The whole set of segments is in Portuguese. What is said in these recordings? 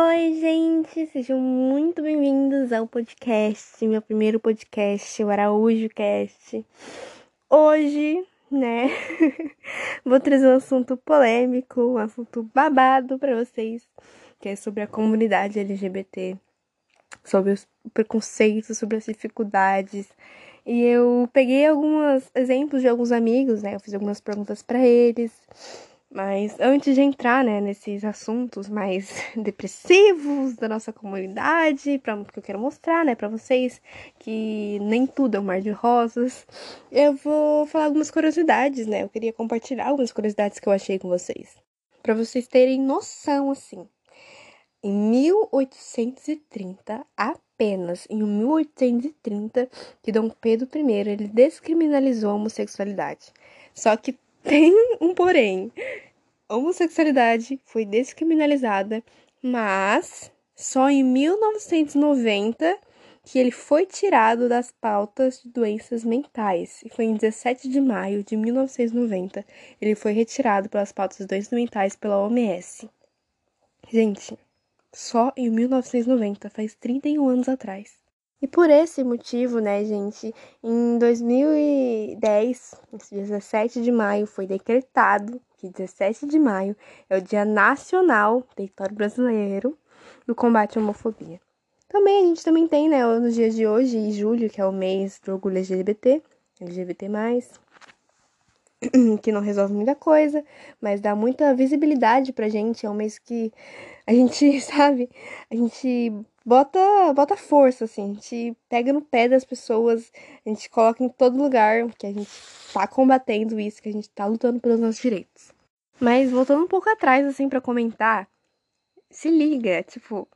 Oi, gente, sejam muito bem-vindos ao podcast, meu primeiro podcast, o Araújo Cast. Hoje, né, vou trazer um assunto polêmico, um assunto babado para vocês, que é sobre a comunidade LGBT, sobre os preconceitos, sobre as dificuldades. E eu peguei alguns exemplos de alguns amigos, né, eu fiz algumas perguntas para eles mas antes de entrar, né, nesses assuntos mais depressivos da nossa comunidade, para que eu quero mostrar, né, para vocês que nem tudo é um mar de rosas, eu vou falar algumas curiosidades, né? Eu queria compartilhar algumas curiosidades que eu achei com vocês, para vocês terem noção assim. Em 1830, apenas em 1830, que Dom Pedro I ele descriminalizou a homossexualidade. Só que tem um porém. Homossexualidade foi descriminalizada, mas só em 1990 que ele foi tirado das pautas de doenças mentais. E foi em 17 de maio de 1990 ele foi retirado pelas pautas de doenças mentais pela OMS. Gente, só em 1990, faz 31 anos atrás. E por esse motivo, né, gente, em 2010, 17 de maio, foi decretado que 17 de maio é o Dia Nacional Território Brasileiro do Combate à Homofobia. Também a gente também tem, né, nos dias de hoje, em julho, que é o mês do orgulho LGBT, LGBT+, que não resolve muita coisa, mas dá muita visibilidade pra gente, é um mês que a gente, sabe, a gente bota, bota força, assim. A gente pega no pé das pessoas, a gente coloca em todo lugar que a gente tá combatendo isso, que a gente tá lutando pelos nossos direitos. Mas voltando um pouco atrás, assim, para comentar, se liga, tipo,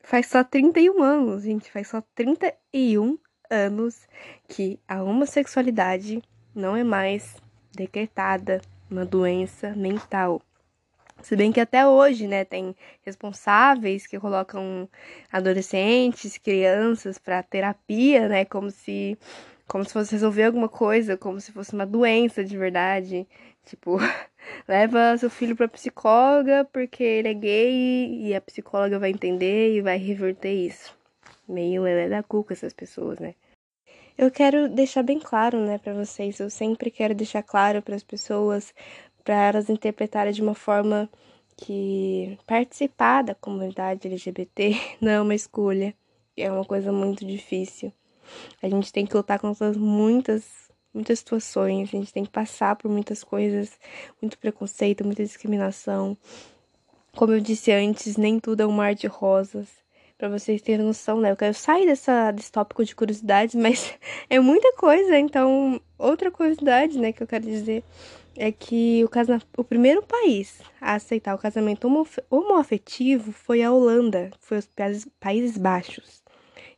faz só 31 anos, gente, faz só 31 anos que a homossexualidade não é mais decretada uma doença mental. Se bem que até hoje, né, tem responsáveis que colocam adolescentes, crianças para terapia, né, como se como se fosse resolver alguma coisa, como se fosse uma doença de verdade. Tipo, leva seu filho para psicóloga porque ele é gay e a psicóloga vai entender e vai reverter isso. Meio lelé da cuca essas pessoas, né? Eu quero deixar bem claro, né, para vocês, eu sempre quero deixar claro para as pessoas para elas interpretarem de uma forma que participar da comunidade LGBT não é uma escolha, é uma coisa muito difícil. A gente tem que lutar contra muitas, muitas situações, a gente tem que passar por muitas coisas, muito preconceito, muita discriminação. Como eu disse antes, nem tudo é um mar de rosas. Para vocês terem noção, né? Eu quero sair dessa, desse tópico de curiosidades, mas é muita coisa. Então, outra curiosidade, né, que eu quero dizer é que o, casa... o primeiro país a aceitar o casamento homo... homoafetivo foi a Holanda, foi os Países Baixos.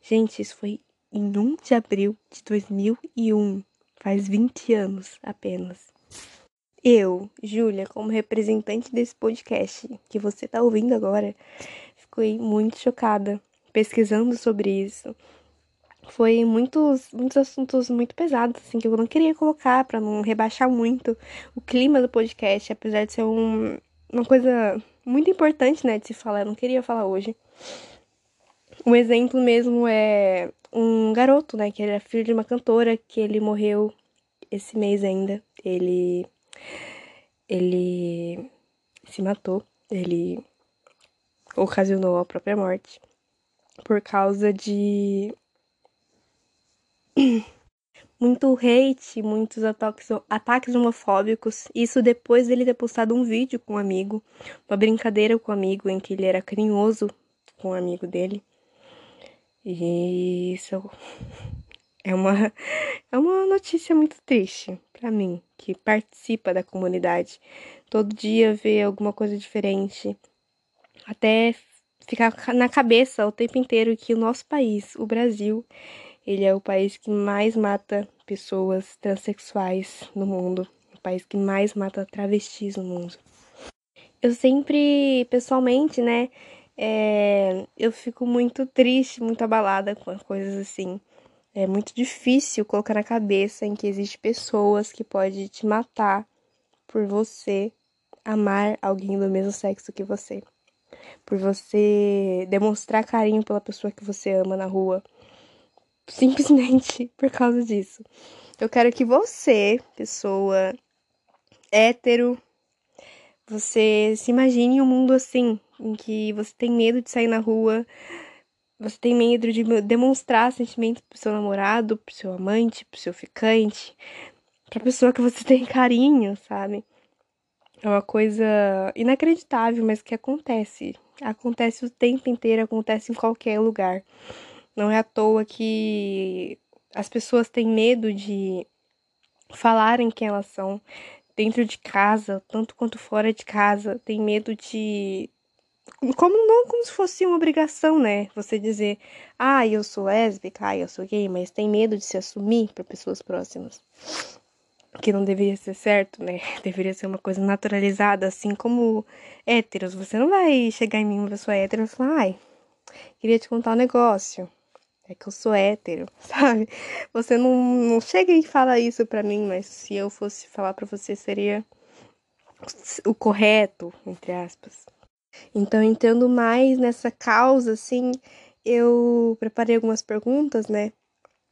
Gente, isso foi em 1 de abril de 2001, faz 20 anos apenas. Eu, Júlia, como representante desse podcast que você está ouvindo agora, fiquei muito chocada pesquisando sobre isso foi muitos, muitos assuntos muito pesados, assim, que eu não queria colocar para não rebaixar muito o clima do podcast, apesar de ser um, uma coisa muito importante, né, de se falar, eu não queria falar hoje. Um exemplo mesmo é um garoto, né, que era filho de uma cantora, que ele morreu esse mês ainda. Ele ele se matou, ele ocasionou a própria morte por causa de muito hate, muitos ataques, ataques homofóbicos. Isso depois dele ter postado um vídeo com um amigo, uma brincadeira com um amigo em que ele era carinhoso com um amigo dele. E isso é uma, é uma notícia muito triste para mim, que participa da comunidade. Todo dia vê alguma coisa diferente. Até ficar na cabeça o tempo inteiro que o nosso país, o Brasil, ele é o país que mais mata pessoas transexuais no mundo, o país que mais mata travestis no mundo. Eu sempre, pessoalmente, né, é, eu fico muito triste, muito abalada com coisas assim. É muito difícil colocar na cabeça em que existe pessoas que podem te matar por você amar alguém do mesmo sexo que você. por você demonstrar carinho pela pessoa que você ama na rua. Simplesmente por causa disso. Eu quero que você, pessoa hétero, você se imagine um mundo assim, em que você tem medo de sair na rua, você tem medo de demonstrar sentimentos pro seu namorado, pro seu amante, pro seu ficante, pra pessoa que você tem carinho, sabe? É uma coisa inacreditável, mas que acontece. Acontece o tempo inteiro, acontece em qualquer lugar. Não é à toa que as pessoas têm medo de falarem quem elas são dentro de casa, tanto quanto fora de casa. Tem medo de como não como se fosse uma obrigação, né? Você dizer, ah, eu sou lésbica, ah, eu sou gay, mas tem medo de se assumir para pessoas próximas. Que não deveria ser certo, né? Deveria ser uma coisa naturalizada, assim como héteros. Você não vai chegar em mim, uma pessoa hétero, e falar, ai, queria te contar um negócio. É que eu sou hétero, sabe? Você não, não chega e fala isso pra mim, mas se eu fosse falar pra você, seria o correto, entre aspas. Então, entrando mais nessa causa, assim, eu preparei algumas perguntas, né?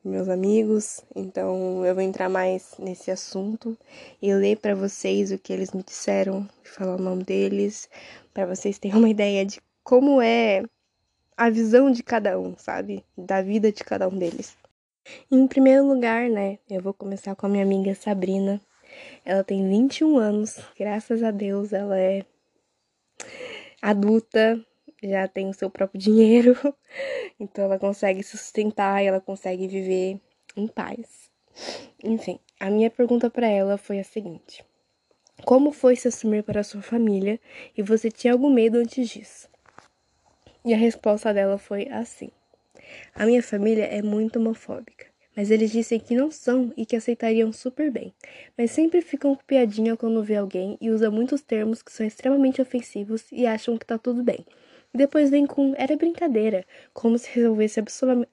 Meus amigos, então eu vou entrar mais nesse assunto e ler para vocês o que eles me disseram, falar o nome deles, para vocês terem uma ideia de como é a visão de cada um, sabe? Da vida de cada um deles. Em primeiro lugar, né, eu vou começar com a minha amiga Sabrina. Ela tem 21 anos, graças a Deus ela é adulta, já tem o seu próprio dinheiro, então ela consegue se sustentar ela consegue viver em paz. Enfim, a minha pergunta para ela foi a seguinte: Como foi se assumir para a sua família e você tinha algum medo antes disso? E a resposta dela foi assim: A minha família é muito homofóbica mas eles dizem que não são e que aceitariam super bem, mas sempre ficam com piadinha quando vê alguém e usa muitos termos que são extremamente ofensivos e acham que tá tudo bem. E depois vem com era brincadeira, como se resolvesse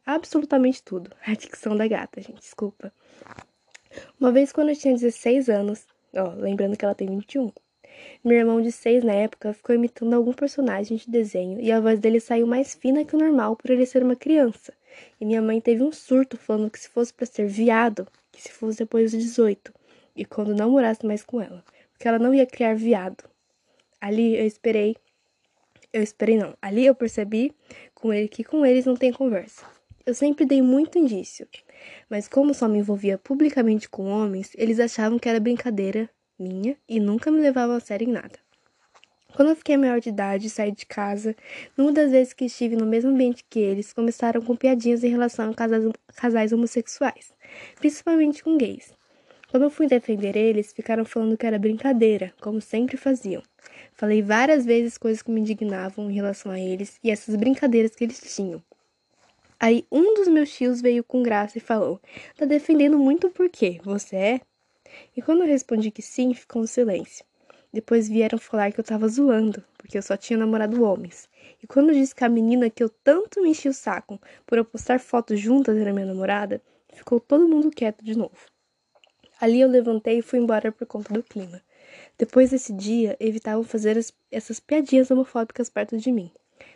absolutamente tudo. A dicção da gata, gente, desculpa. Uma vez quando eu tinha 16 anos, ó, lembrando que ela tem 21, meu irmão de 6 na época ficou imitando algum personagem de desenho e a voz dele saiu mais fina que o normal por ele ser uma criança. E minha mãe teve um surto falando que se fosse para ser viado, que se fosse depois dos 18, e quando não morasse mais com ela, porque ela não ia criar viado. Ali eu esperei. Eu esperei não. Ali eu percebi com ele que com eles não tem conversa. Eu sempre dei muito indício, mas como só me envolvia publicamente com homens, eles achavam que era brincadeira minha e nunca me levavam a sério em nada. Quando eu fiquei maior de idade e saí de casa, numa das vezes que estive no mesmo ambiente que eles, começaram com piadinhas em relação a casais, casais homossexuais, principalmente com gays. Quando eu fui defender eles, ficaram falando que era brincadeira, como sempre faziam. Falei várias vezes coisas que me indignavam em relação a eles e essas brincadeiras que eles tinham. Aí um dos meus tios veio com graça e falou: Tá defendendo muito por quê? Você é? E quando eu respondi que sim, ficou um silêncio. Depois vieram falar que eu tava zoando, porque eu só tinha namorado homens. E quando eu disse que a menina que eu tanto me enchi o saco por eu postar fotos juntas era minha namorada, ficou todo mundo quieto de novo. Ali eu levantei e fui embora por conta do clima. Depois desse dia, evitavam fazer as, essas piadinhas homofóbicas perto de mim.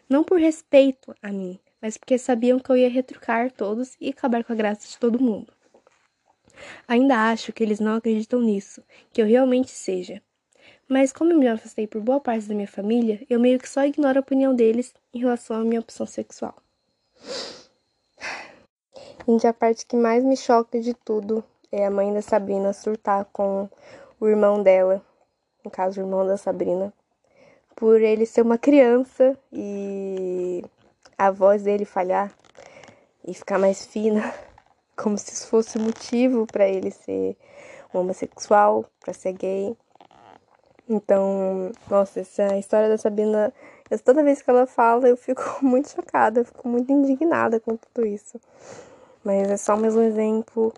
Não por respeito a mim, mas porque sabiam que eu ia retrucar todos e acabar com a graça de todo mundo. Ainda acho que eles não acreditam nisso, que eu realmente seja. Mas como eu me afastei por boa parte da minha família, eu meio que só ignoro a opinião deles em relação à minha opção sexual. Gente, a parte que mais me choca de tudo é a mãe da Sabrina surtar com o irmão dela, no caso, o irmão da Sabrina, por ele ser uma criança e a voz dele falhar e ficar mais fina, como se isso fosse motivo para ele ser homossexual, para ser gay. Então, nossa, essa história da Sabina, toda vez que ela fala, eu fico muito chocada, eu fico muito indignada com tudo isso. Mas é só mais um exemplo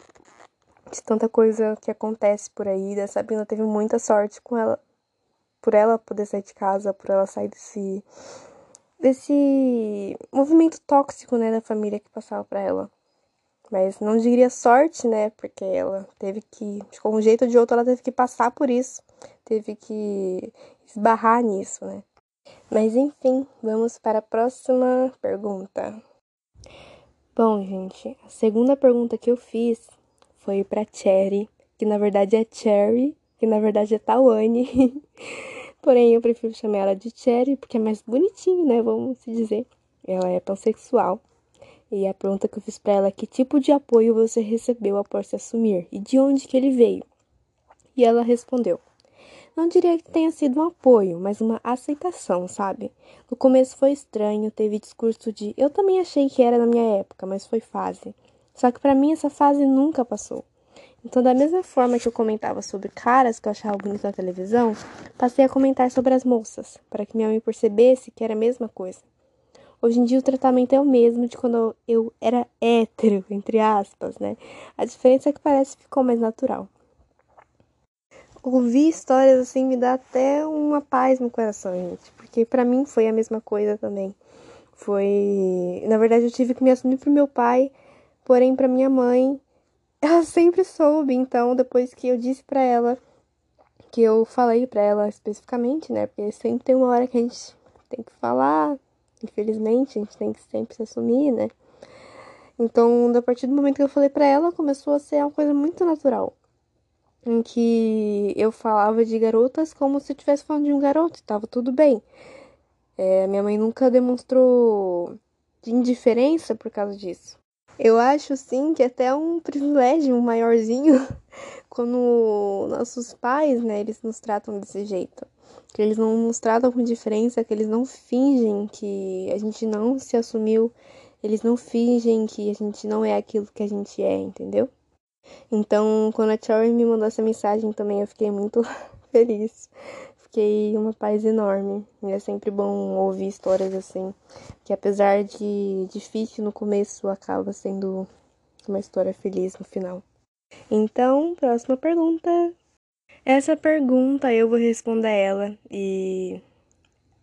de tanta coisa que acontece por aí. A Sabina teve muita sorte com ela, por ela poder sair de casa, por ela sair desse desse movimento tóxico, né, da família que passava para ela. Mas não diria sorte, né? Porque ela teve que, de um jeito ou de outro, ela teve que passar por isso. Teve que esbarrar nisso, né? Mas enfim, vamos para a próxima pergunta. Bom, gente, a segunda pergunta que eu fiz foi para Cherry, que na verdade é Cherry, que na verdade é Tawane. Porém, eu prefiro chamar ela de Cherry porque é mais bonitinho, né? Vamos se dizer. Ela é pansexual. E a pergunta que eu fiz para ela é que tipo de apoio você recebeu após se assumir e de onde que ele veio? E ela respondeu: Não diria que tenha sido um apoio, mas uma aceitação, sabe? No começo foi estranho, teve discurso de eu também achei que era na minha época, mas foi fase. Só que para mim essa fase nunca passou. Então, da mesma forma que eu comentava sobre caras que eu achava bonitos na televisão, passei a comentar sobre as moças, para que minha mãe percebesse que era a mesma coisa. Hoje em dia o tratamento é o mesmo de quando eu era hétero, entre aspas, né? A diferença é que parece que ficou mais natural. Ouvir histórias assim me dá até uma paz no coração, gente, porque para mim foi a mesma coisa também. Foi, na verdade, eu tive que me assumir pro meu pai, porém para minha mãe ela sempre soube, então depois que eu disse para ela que eu falei para ela especificamente, né? Porque sempre tem uma hora que a gente tem que falar, infelizmente, a gente tem que sempre se assumir, né? Então, a partir do momento que eu falei para ela, começou a ser uma coisa muito natural. Em que eu falava de garotas como se eu estivesse falando de um garoto, tava tudo bem. É, minha mãe nunca demonstrou de indiferença por causa disso. Eu acho sim que até é um privilégio maiorzinho quando nossos pais, né, eles nos tratam desse jeito. Que eles não nos tratam com diferença, que eles não fingem que a gente não se assumiu, eles não fingem que a gente não é aquilo que a gente é, entendeu? Então, quando a Cherry me mandou essa mensagem também, eu fiquei muito feliz fiquei uma paz enorme. E é sempre bom ouvir histórias assim, que apesar de difícil no começo, acaba sendo uma história feliz no final. Então, próxima pergunta. Essa pergunta eu vou responder ela e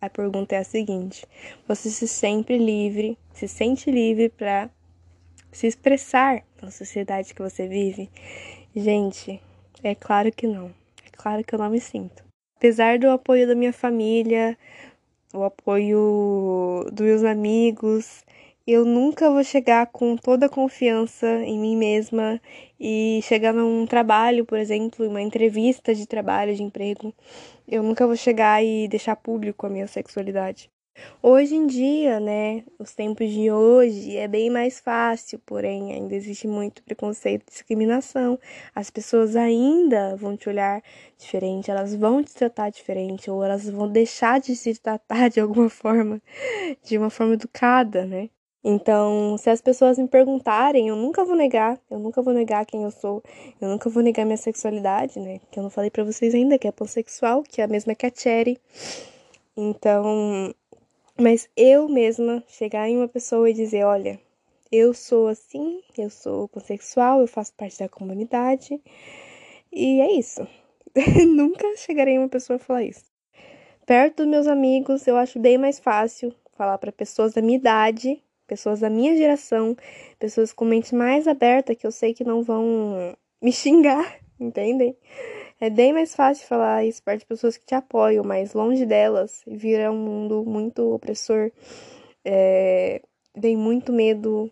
a pergunta é a seguinte: você se sente livre, se sente livre para se expressar na sociedade que você vive? Gente, é claro que não. É claro que eu não me sinto apesar do apoio da minha família, o apoio dos meus amigos, eu nunca vou chegar com toda a confiança em mim mesma e chegar num trabalho, por exemplo, uma entrevista de trabalho, de emprego, eu nunca vou chegar e deixar público a minha sexualidade. Hoje em dia, né, os tempos de hoje é bem mais fácil, porém ainda existe muito preconceito e discriminação. As pessoas ainda vão te olhar diferente, elas vão te tratar diferente, ou elas vão deixar de se tratar de alguma forma, de uma forma educada, né? Então, se as pessoas me perguntarem, eu nunca vou negar, eu nunca vou negar quem eu sou, eu nunca vou negar minha sexualidade, né? Que eu não falei para vocês ainda que é pansexual, que é a mesma que a Cherry. Então, mas eu mesma chegar em uma pessoa e dizer: olha, eu sou assim, eu sou pansexual, eu faço parte da comunidade. E é isso. Nunca chegarei em uma pessoa e falar isso. Perto dos meus amigos, eu acho bem mais fácil falar para pessoas da minha idade, pessoas da minha geração, pessoas com mente mais aberta que eu sei que não vão me xingar, entendem? É bem mais fácil falar isso perto de pessoas que te apoiam, mas longe delas vira um mundo muito opressor. É, vem muito medo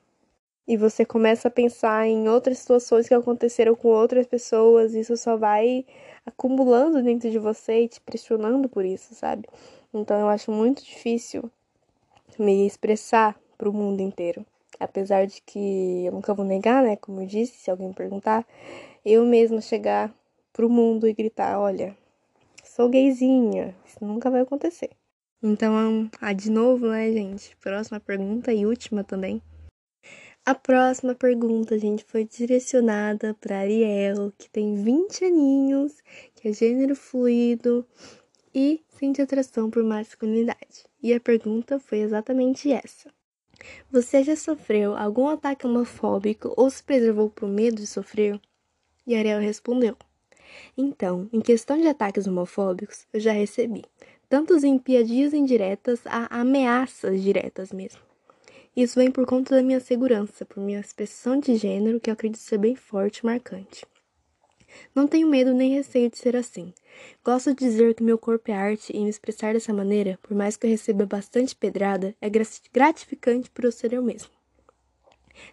e você começa a pensar em outras situações que aconteceram com outras pessoas, e isso só vai acumulando dentro de você e te pressionando por isso, sabe? Então eu acho muito difícil me expressar para o mundo inteiro. Apesar de que eu nunca vou negar, né? Como eu disse, se alguém perguntar, eu mesma chegar pro mundo e gritar: olha, sou gayzinha. Isso nunca vai acontecer. Então, ah, de novo, né, gente? Próxima pergunta e última também. A próxima pergunta, gente, foi direcionada para Ariel, que tem 20 aninhos, que é gênero fluido e sente atração por masculinidade. E a pergunta foi exatamente essa: Você já sofreu algum ataque homofóbico ou se preservou por medo de sofrer? E Ariel respondeu: então, em questão de ataques homofóbicos, eu já recebi, tanto em piadinhas indiretas a ameaças diretas mesmo. Isso vem por conta da minha segurança, por minha expressão de gênero, que eu acredito ser bem forte e marcante. Não tenho medo nem receio de ser assim. Gosto de dizer que meu corpo é arte e me expressar dessa maneira, por mais que eu receba bastante pedrada, é gratificante por eu ser eu mesmo.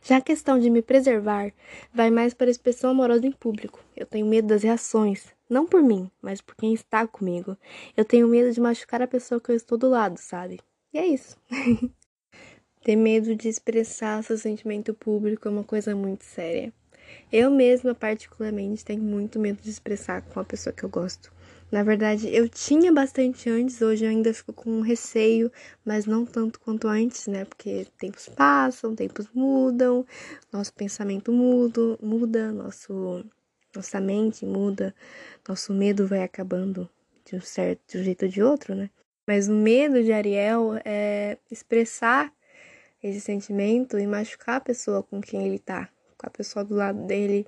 Já a questão de me preservar vai mais para a expressão amorosa em público. Eu tenho medo das reações, não por mim, mas por quem está comigo. Eu tenho medo de machucar a pessoa que eu estou do lado, sabe? E é isso. Ter medo de expressar seu sentimento público é uma coisa muito séria. Eu mesma, particularmente, tenho muito medo de expressar com a pessoa que eu gosto. Na verdade, eu tinha bastante antes, hoje eu ainda fico com receio, mas não tanto quanto antes, né? Porque tempos passam, tempos mudam, nosso pensamento muda, muda, nosso, nossa mente muda, nosso medo vai acabando de um certo de um jeito ou de outro, né? Mas o medo de Ariel é expressar esse sentimento e machucar a pessoa com quem ele tá, com a pessoa do lado dele.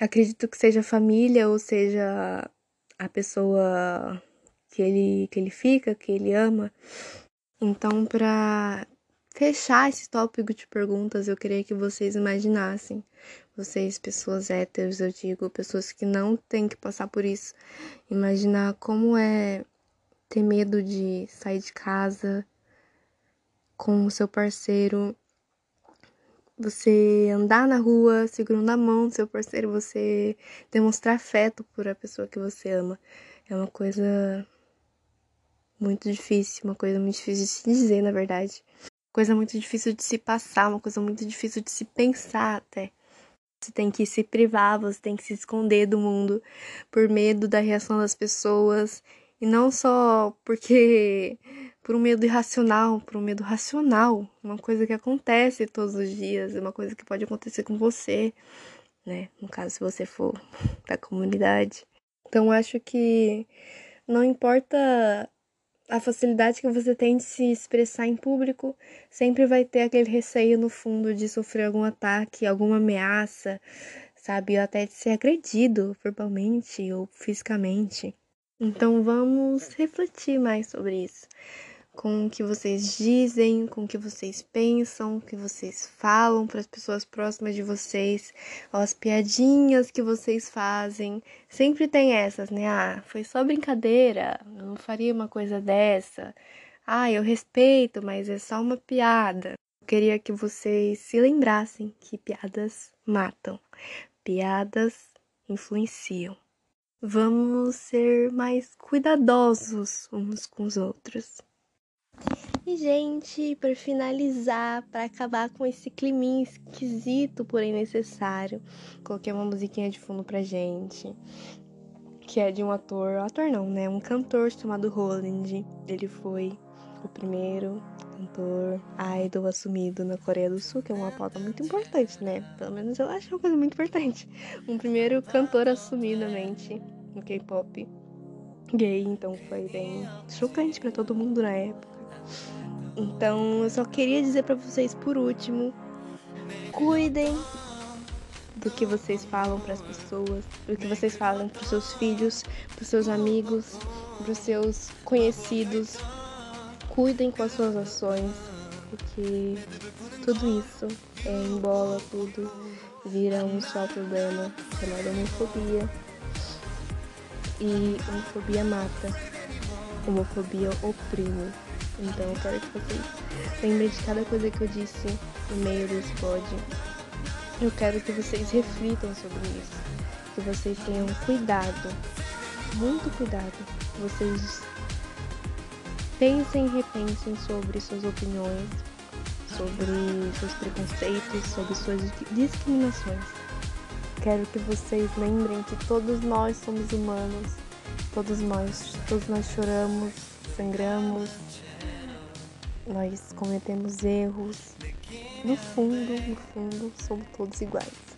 Acredito que seja família ou seja a pessoa que ele, que ele fica, que ele ama. Então, para fechar esse tópico de perguntas, eu queria que vocês imaginassem, vocês, pessoas héteros, eu digo, pessoas que não têm que passar por isso, imaginar como é ter medo de sair de casa com o seu parceiro, você andar na rua segurando a mão do seu parceiro, você demonstrar afeto por a pessoa que você ama. É uma coisa muito difícil, uma coisa muito difícil de se dizer, na verdade. Coisa muito difícil de se passar, uma coisa muito difícil de se pensar até. Você tem que se privar, você tem que se esconder do mundo por medo da reação das pessoas. E não só porque por um medo irracional, por um medo racional, uma coisa que acontece todos os dias, uma coisa que pode acontecer com você, né? No caso, se você for da comunidade. Então, acho que não importa a facilidade que você tem de se expressar em público, sempre vai ter aquele receio no fundo de sofrer algum ataque, alguma ameaça, sabe? Ou até de ser agredido verbalmente ou fisicamente. Então vamos refletir mais sobre isso com o que vocês dizem, com o que vocês pensam, o que vocês falam para as pessoas próximas de vocês, as piadinhas que vocês fazem. Sempre tem essas, né? Ah, foi só brincadeira, eu não faria uma coisa dessa. Ah, eu respeito, mas é só uma piada. Eu queria que vocês se lembrassem que piadas matam, piadas influenciam. Vamos ser mais cuidadosos uns com os outros. E, gente, para finalizar, para acabar com esse climinha esquisito, porém necessário, coloquei uma musiquinha de fundo pra gente, que é de um ator, ator não, né? Um cantor chamado Roland. Ele foi o primeiro cantor idol assumido na Coreia do Sul, que é uma pauta muito importante, né? Pelo menos eu acho uma coisa muito importante. Um primeiro cantor assumidamente no K-pop gay, então foi bem chocante para todo mundo na época. Então, eu só queria dizer para vocês por último, cuidem do que vocês falam para as pessoas, do que vocês falam para os seus filhos, para os seus amigos, para os seus conhecidos. Cuidem com as suas ações, porque tudo isso é, embola tudo, vira um só problema chamado homofobia. E homofobia mata, homofobia oprime. Então eu quero que vocês lembrem de cada coisa que eu disse no meio desse pod. Eu quero que vocês reflitam sobre isso. Que vocês tenham cuidado, muito cuidado. Vocês pensem e repensem sobre suas opiniões, sobre seus preconceitos, sobre suas discriminações. Quero que vocês lembrem que todos nós somos humanos, todos nós, todos nós choramos, sangramos, nós cometemos erros. No fundo, no fundo, somos todos iguais.